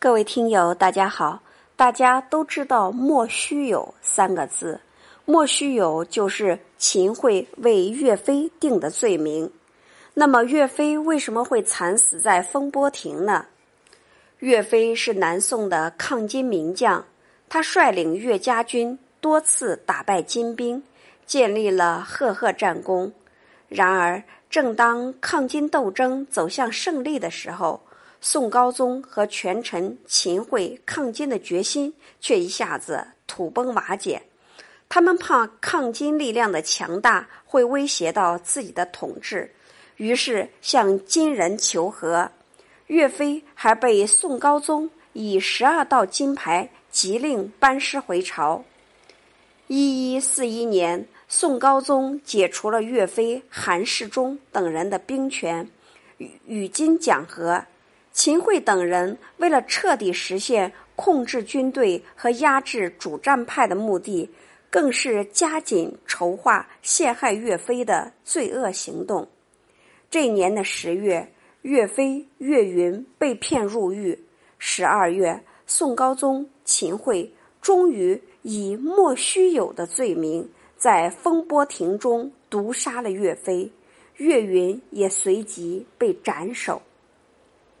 各位听友，大家好！大家都知道“莫须有”三个字，“莫须有”就是秦桧为岳飞定的罪名。那么，岳飞为什么会惨死在风波亭呢？岳飞是南宋的抗金名将，他率领岳家军多次打败金兵，建立了赫赫战功。然而，正当抗金斗争走向胜利的时候，宋高宗和权臣秦桧抗金的决心却一下子土崩瓦解，他们怕抗金力量的强大会威胁到自己的统治，于是向金人求和。岳飞还被宋高宗以十二道金牌急令班师回朝。一一四一年，宋高宗解除了岳飞、韩世忠等人的兵权，与与金讲和。秦桧等人为了彻底实现控制军队和压制主战派的目的，更是加紧筹划陷害岳飞的罪恶行动。这年的十月，岳飞、岳云被骗入狱。十二月，宋高宗、秦桧终于以莫须有的罪名，在风波亭中毒杀了岳飞，岳云也随即被斩首。